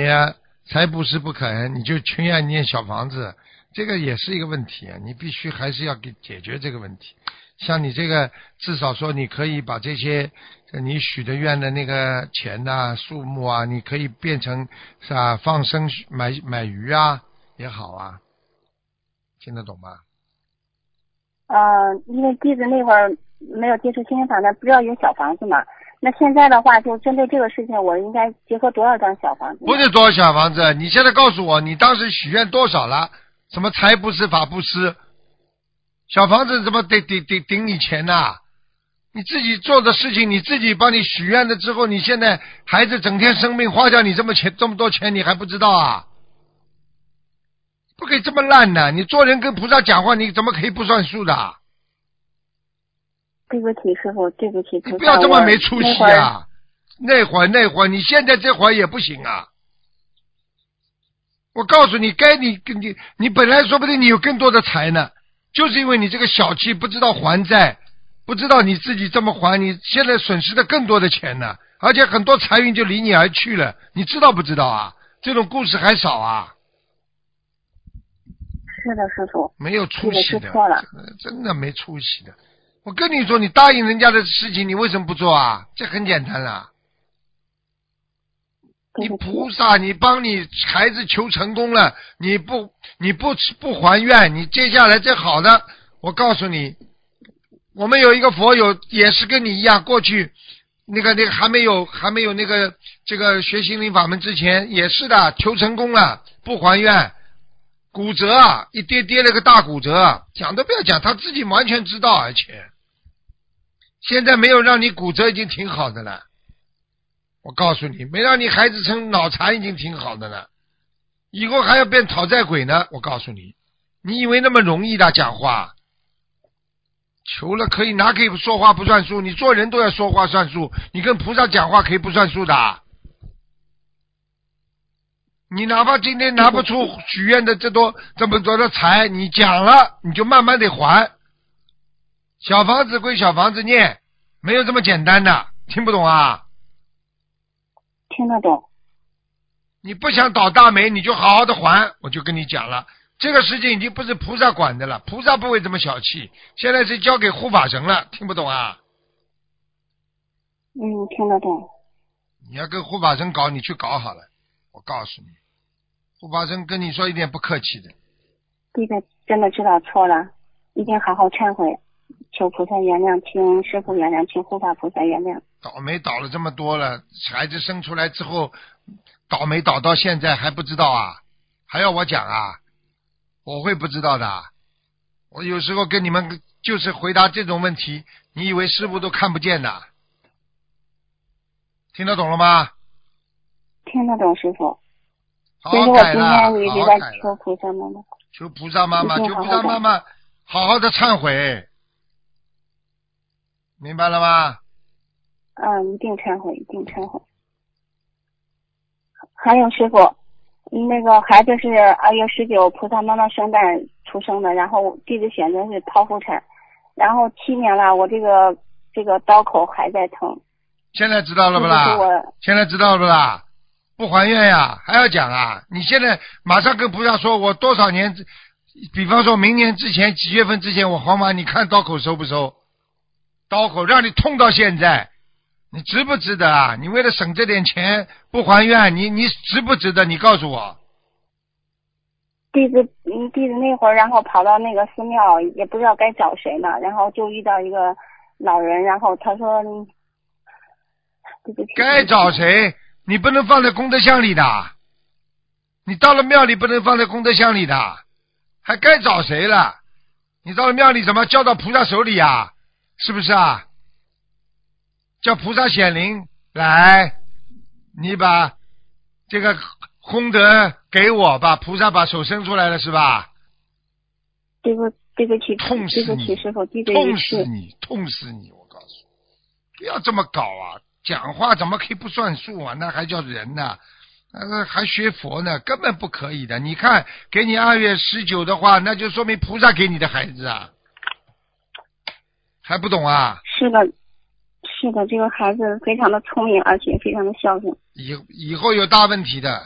财布施不肯，你就情愿念小房子，这个也是一个问题啊。你必须还是要给解决这个问题。像你这个，至少说你可以把这些呃你许的愿的那个钱呐、数目啊，你可以变成是吧？放生买买鱼啊也好啊，听得懂吗？呃，因为弟子那会儿没有接触心灵法门，不知道有小房子嘛。那现在的话，就针对这个事情，我应该结合多少张小房子？不是多少小房子，你现在告诉我，你当时许愿多少了？什么财布施、法布施？小房子怎么得得得顶你钱呐、你自己做的事情，你自己帮你许愿了之后，你现在孩子整天生病，花掉你这么钱这么多钱，你还不知道啊？不可以这么烂的！你做人跟菩萨讲话，你怎么可以不算数的？对不起，师傅，对不起，你不要这么没出息啊！那会儿那会儿，你现在这会儿也不行啊！我告诉你，该你跟你你本来说不定你有更多的财呢，就是因为你这个小气，不知道还债，不知道你自己这么还，你现在损失的更多的钱呢，而且很多财运就离你而去了，你知道不知道啊？这种故事还少啊，是的，师傅。没有出息的真的没出息的。我跟你说，你答应人家的事情，你为什么不做啊？这很简单了。你菩萨，你帮你孩子求成功了，你不你不不还愿，你接下来这好的，我告诉你，我们有一个佛友也是跟你一样，过去那个那个还没有还没有那个这个学心灵法门之前也是的，求成功了不还愿，骨折啊，一跌跌了个大骨折，讲都不要讲，他自己完全知道，而且现在没有让你骨折已经挺好的了。我告诉你，没让你孩子成脑残已经挺好的了，以后还要变讨债鬼呢。我告诉你，你以为那么容易的讲话？求了可以拿可以说话不算数，你做人都要说话算数，你跟菩萨讲话可以不算数的。你哪怕今天拿不出许愿的这多这么多的财，你讲了你就慢慢得还。小房子归小房子念，没有这么简单的，听不懂啊？听得懂。你不想倒大霉，你就好好的还。我就跟你讲了，这个事情已经不是菩萨管的了，菩萨不会这么小气，现在是交给护法神了，听不懂啊？嗯，听得懂。你要跟护法神搞，你去搞好了。我告诉你，护法神跟你说一点不客气的，弟子真的知道错了，一定好好忏悔，求菩萨原谅，请师傅原谅，请护法菩萨原谅。倒霉倒了这么多了，孩子生出来之后，倒霉倒到现在还不知道啊？还要我讲啊？我会不知道的。我有时候跟你们就是回答这种问题，你以为师傅都看不见的？听得懂了吗？听得懂，师傅。好改了，好好改了。求菩萨妈妈。求菩萨妈妈，求菩萨妈妈，好好的忏悔，明白了吗？嗯，一定忏悔，一定忏悔。还有师傅，那个孩子是二月十九菩萨妈妈圣诞出生的，然后弟子选择是剖腹产，然后七年了，我这个这个刀口还在疼。现在知道了不啦？我现在知道了不啦？不还愿呀，还要讲啊？你现在马上跟菩萨说，我多少年，比方说明年之前几月份之前我还完，你看刀口收不收？刀口让你痛到现在，你值不值得啊？你为了省这点钱不还愿，你你值不值得？你告诉我。弟子嗯，弟子那会儿，然后跑到那个寺庙，也不知道该找谁呢，然后就遇到一个老人，然后他说，嗯对不起，该找谁？你不能放在功德箱里的，你到了庙里不能放在功德箱里的，还该找谁了？你到了庙里怎么交到菩萨手里呀、是不是啊？叫菩萨显灵来，你把这个功德给我吧，菩萨把手伸出来了是吧？对不对不起，痛死你痛，死你，痛死你！我告诉你，不要这么搞啊！讲话怎么可以不算数啊？那还叫人呢？呃，还学佛呢？根本不可以的。你看，给你二月十九的话，那就说明菩萨给你的孩子啊，还不懂啊？是的，是的，这个孩子非常的聪明，而且非常的孝顺。以以后有大问题的。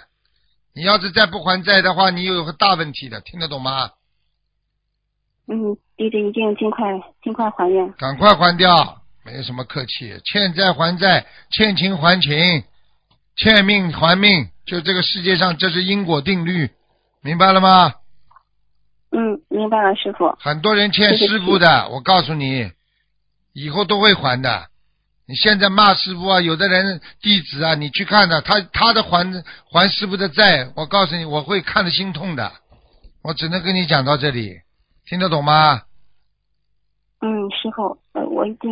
你要是再不还债的话，你有个大问题的，听得懂吗？嗯，弟弟一定尽快尽快还愿。赶快还掉，没有什么客气，欠债还债，欠情还情，欠命还命，就这个世界上这是因果定律，明白了吗？嗯，明白了，师傅。很多人欠师傅的，我告诉你，以后都会还的。你现在骂师傅啊，有的人弟子啊，你去看的，他他的还还师傅的债，我告诉你，我会看得心痛的。我只能跟你讲到这里，听得懂吗？嗯，师傅，呃，我一定。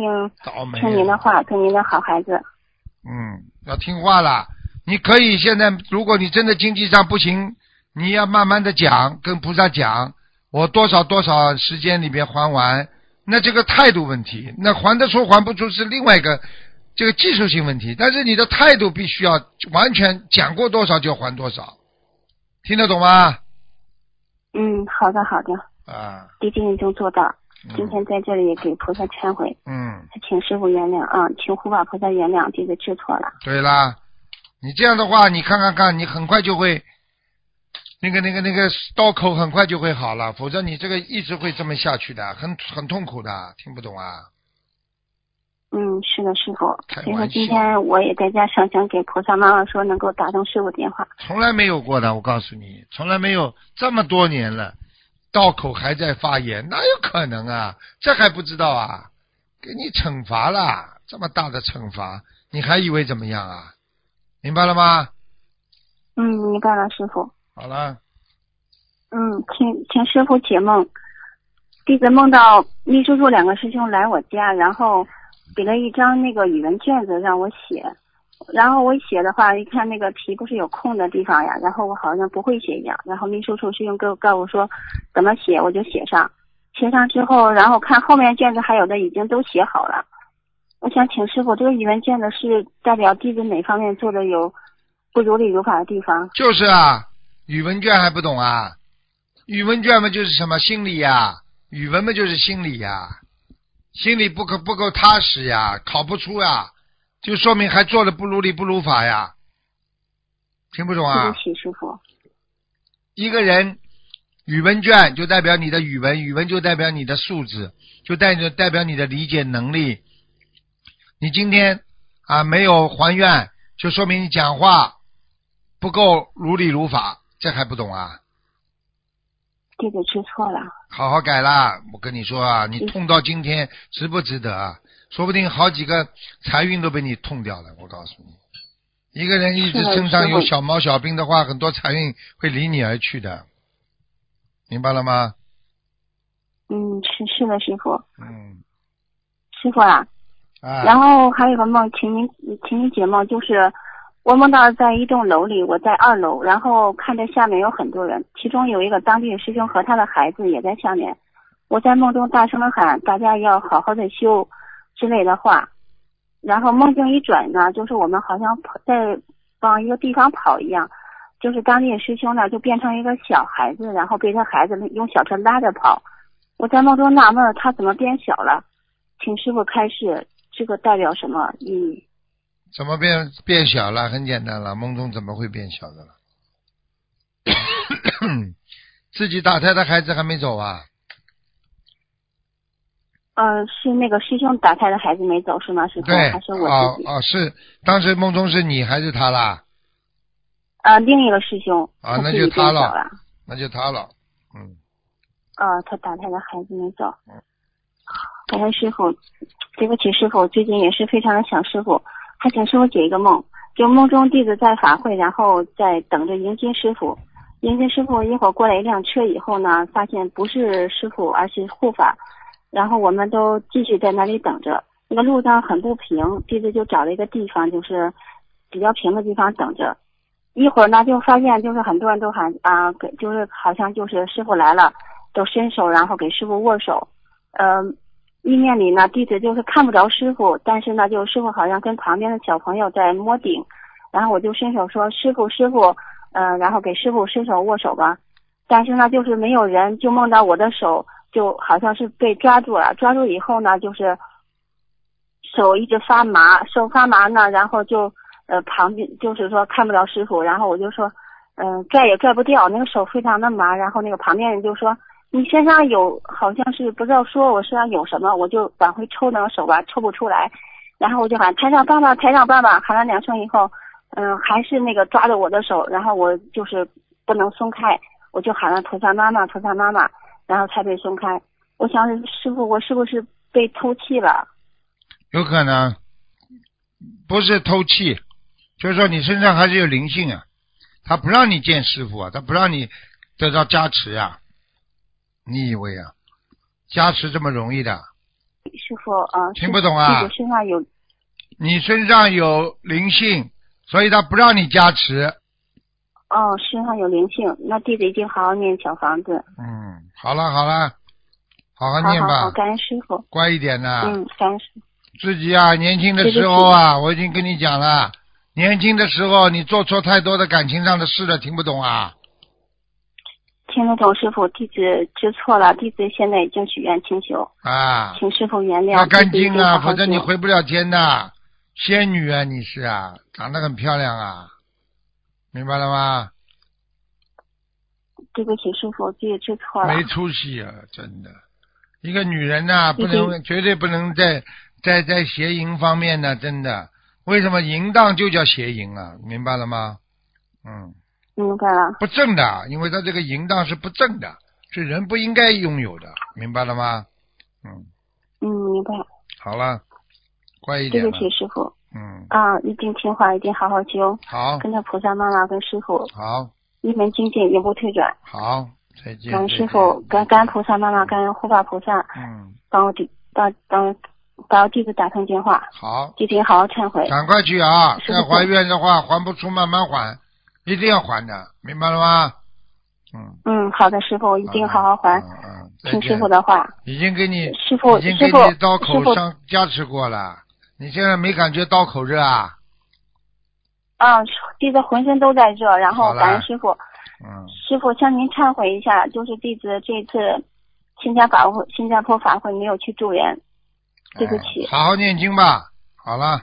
听您的话，做您的好孩子。嗯，要听话啦。你可以现在，如果你真的经济上不行，你要慢慢的讲，跟菩萨讲，我多少多少时间里边还完。那这个态度问题，那还得出还不出是另外一个这个技术性问题。但是你的态度必须要完全讲过多少就还多少，听得懂吗？嗯，好的好的，啊，弟子已经做到。嗯今天在这里也给菩萨忏悔，嗯，请师傅原谅啊，请护法菩萨原谅，弟子知错了。对啦，你这样的话，你看看看，你很快就会，那个那个那个刀口很快就会好了，否则你这个一直会这么下去的，很很痛苦的，听不懂啊？嗯，是的，师傅。所以说今天我也在家想想给菩萨妈妈说能够打通师傅电话。从来没有过的，我告诉你，从来没有这么多年了，道口还在发炎，哪有可能啊？这还不知道啊？给你惩罚了，这么大的惩罚，你还以为怎么样啊？明白了吗？嗯，明白了，师傅。好了，嗯，请请师傅解梦。弟子梦到秘书处两个师兄来我家，然后给了一张那个语文卷子让我写，然后我写的话，一看那个题不是有空的地方呀，然后我好像不会写一样，然后秘书处师兄给我告诉我说怎么写，我就写上，写上之后，然后看后面卷子还有的已经都写好了。我想请师傅，这个语文卷子是代表弟子哪方面做的有不如理如法的地方？就是啊，语文卷还不懂啊？语文卷嘛就是什么心理呀、语文嘛就是心理呀、心理不够不够踏实呀，考不出呀，就说明还做的不如理不如法呀。听不懂啊？对不起，师傅。一个人语文卷就代表你的语文，语文就代表你的素质，就代表代表你的理解能力。你今天啊没有还愿，就说明你讲话不够如理如法，这还不懂啊？弟子知错了。好好改啦！我跟你说啊，你痛到今天值不值得啊？说不定好几个财运都被你痛掉了。我告诉你，一个人一直身上有小毛小病的话，很多财运会离你而去的，明白了吗？嗯，是是的，师傅。嗯，师傅啊，啊，然后还有个梦，请您请您解梦，就是我梦到在一栋楼里，我在二楼，然后看着下面有很多人，其中有一个当地师兄和他的孩子也在下面。我在梦中大声的喊大家要好好的修之类的话，然后梦境一转呢，就是我们好像在往一个地方跑一样，就是当地师兄呢就变成一个小孩子，然后被他孩子用小车拉着跑。我在梦中纳闷他怎么变小了，请师傅开示，这个代表什么意义？怎么变变小了？很简单了，梦中怎么会变小的了？自己打胎的孩子还没走啊？呃，是那个师兄打胎的孩子没走是吗？师傅对，还是我自己？哦哦，是当时梦中是你还是他啦？呃，另一个师兄，啊那就他了。那就他了。嗯，呃，他打胎的孩子没走嗯。感恩师傅，对不起师傅，最近也是非常的想师傅，他请师傅解一个梦。就梦中弟子在法会，然后在等着迎接师傅。迎接师傅一会儿过来一辆车以后呢，发现不是师傅，而是护法。然后我们都继续在那里等着。那个路上很不平，弟子就找了一个地方，就是比较平的地方等着。一会儿呢，就发现就是很多人都喊啊，给就是好像就是师傅来了，都伸手然后给师傅握手。嗯、意念里呢，弟子就是看不着师傅，但是呢，就师傅好像跟旁边的小朋友在摸顶，然后我就伸手说师傅师傅，呃，然后给师傅伸手握手吧。但是呢，就是没有人，就梦到我的手就好像是被抓住了，抓住以后呢，就是手一直发麻，手发麻呢，然后就呃旁边就是说看不着师傅，然后我就说，嗯、拽也拽不掉，那个手非常的麻，然后那个旁边人就说你身上有好像是不知道说我身上有什么，我就往回抽那个手吧，抽不出来，然后我就喊台上爸爸，台上爸爸，喊了两声以后，嗯、还是那个抓着我的手，然后我就是不能松开，我就喊了菩萨妈妈，菩萨妈妈，然后才被松开。我想师傅，我是不是被偷气了？有可能不是偷气，就是说你身上还是有灵性啊，他不让你见师傅啊，他不让你得到加持呀、你以为啊，加持这么容易的？师傅啊，听不懂啊弟子身上有你身上有灵性，所以他不让你加持。哦，身上有灵性，那弟子一定好好念小房子，嗯，好了好了，好好好念吧，好好，感恩师傅，乖一点呐、嗯，感恩师傅，自己啊，年轻的时候啊，我已经跟你讲了，年轻的时候你做错太多的感情上的事了，听不懂啊？听得懂师傅，弟子知错了，弟子现在已经许愿清修，啊，请师傅原谅，要干净啊，否则你回不了天的。仙女啊，你是啊，长得很漂亮啊，明白了吗？对不起师傅，弟子知错了，没出息啊，真的。一个女人呐、不能绝对不能在在在邪淫方面呢，真的，为什么淫荡就叫邪淫啊？明白了吗？嗯，明白了。不正的，因为他这个淫荡是不正的，是人不应该拥有的，明白了吗？嗯，嗯，明白。好了，乖一点。对不起，师傅。嗯，啊，一定听话，一定好好修，好，跟着菩萨妈妈跟师傅，好，一门精进，永不退转。好，再见。感恩师傅，感感恩菩萨妈妈，感恩护法菩萨，嗯，帮我弟帮帮把我弟子打通电话，好，弟弟好好忏悔。赶快去啊！再还愿的话，还不出慢慢还，一定要还的，明白了吗？嗯，嗯，好的，师傅，我一定好好还，嗯嗯，听师傅的话。已经给你，师傅已经给你刀口上加持过了，你现在没感觉刀口热啊？啊，弟子浑身都在热，然后感恩师傅，嗯，师傅向您忏悔一下，就是弟子这次新加法会、新加坡法会没有去助缘，对不起。哎好好念经吧。好了，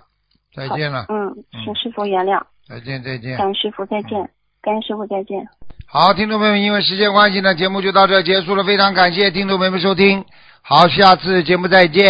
再见了，嗯，嗯请师傅原谅，再见再见感。恩师傅再见，感恩师傅再见。好，听众朋友们，因为时间关系呢，节目就到这结束了，非常感谢听众朋友们收听，好，下次节目再见。